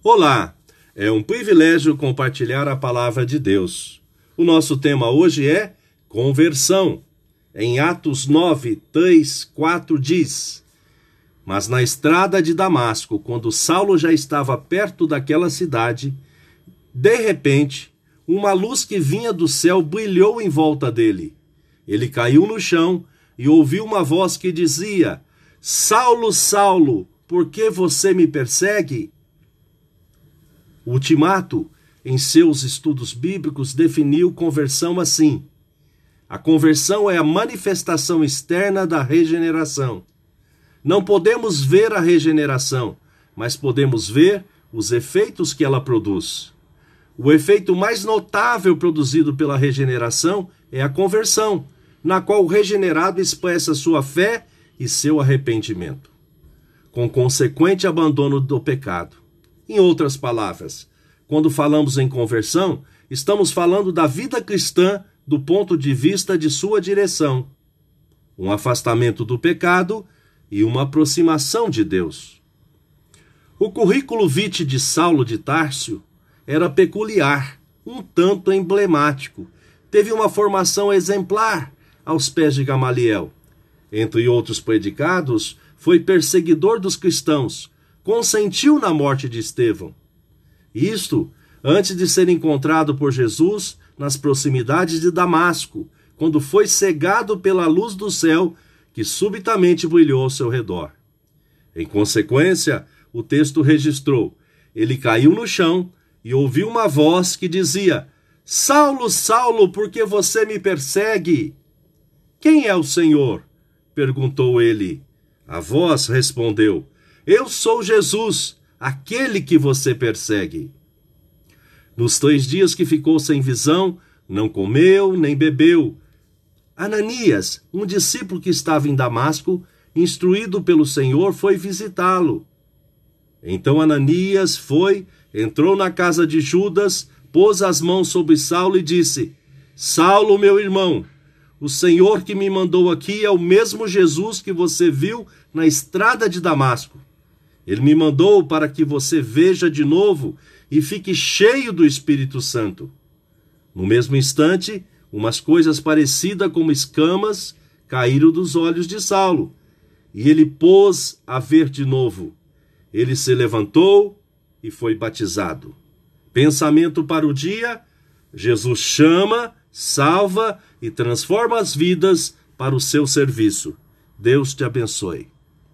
Olá, é um privilégio compartilhar a palavra de Deus. O nosso tema hoje é conversão. Em Atos 9, 3, 4 diz: Mas na estrada de Damasco, quando Saulo já estava perto daquela cidade, de repente, uma luz que vinha do céu brilhou em volta dele. Ele caiu no chão e ouviu uma voz que dizia: Saulo, Saulo, por que você me persegue? O Ultimato, em seus estudos bíblicos, definiu conversão assim: a conversão é a manifestação externa da regeneração. Não podemos ver a regeneração, mas podemos ver os efeitos que ela produz. O efeito mais notável produzido pela regeneração é a conversão, na qual o regenerado expressa sua fé e seu arrependimento, com consequente abandono do pecado. Em outras palavras, quando falamos em conversão, estamos falando da vida cristã do ponto de vista de sua direção, um afastamento do pecado e uma aproximação de Deus. O currículo vitae de Saulo de Tárcio era peculiar, um tanto emblemático. Teve uma formação exemplar aos pés de Gamaliel. Entre outros predicados, foi perseguidor dos cristãos, consentiu na morte de Estevão. Isto antes de ser encontrado por Jesus nas proximidades de Damasco, quando foi cegado pela luz do céu que subitamente brilhou ao seu redor. Em consequência, o texto registrou: ele caiu no chão e ouviu uma voz que dizia: Saulo, Saulo, por que você me persegue? Quem é o Senhor? perguntou ele. A voz respondeu: eu sou Jesus, aquele que você persegue. Nos três dias que ficou sem visão, não comeu nem bebeu. Ananias, um discípulo que estava em Damasco, instruído pelo Senhor, foi visitá-lo. Então Ananias foi, entrou na casa de Judas, pôs as mãos sobre Saulo e disse: Saulo, meu irmão, o Senhor que me mandou aqui é o mesmo Jesus que você viu na estrada de Damasco. Ele me mandou para que você veja de novo e fique cheio do Espírito Santo. No mesmo instante, umas coisas parecidas como escamas caíram dos olhos de Saulo, e ele pôs a ver de novo. Ele se levantou e foi batizado. Pensamento para o dia: Jesus chama, salva e transforma as vidas para o seu serviço. Deus te abençoe.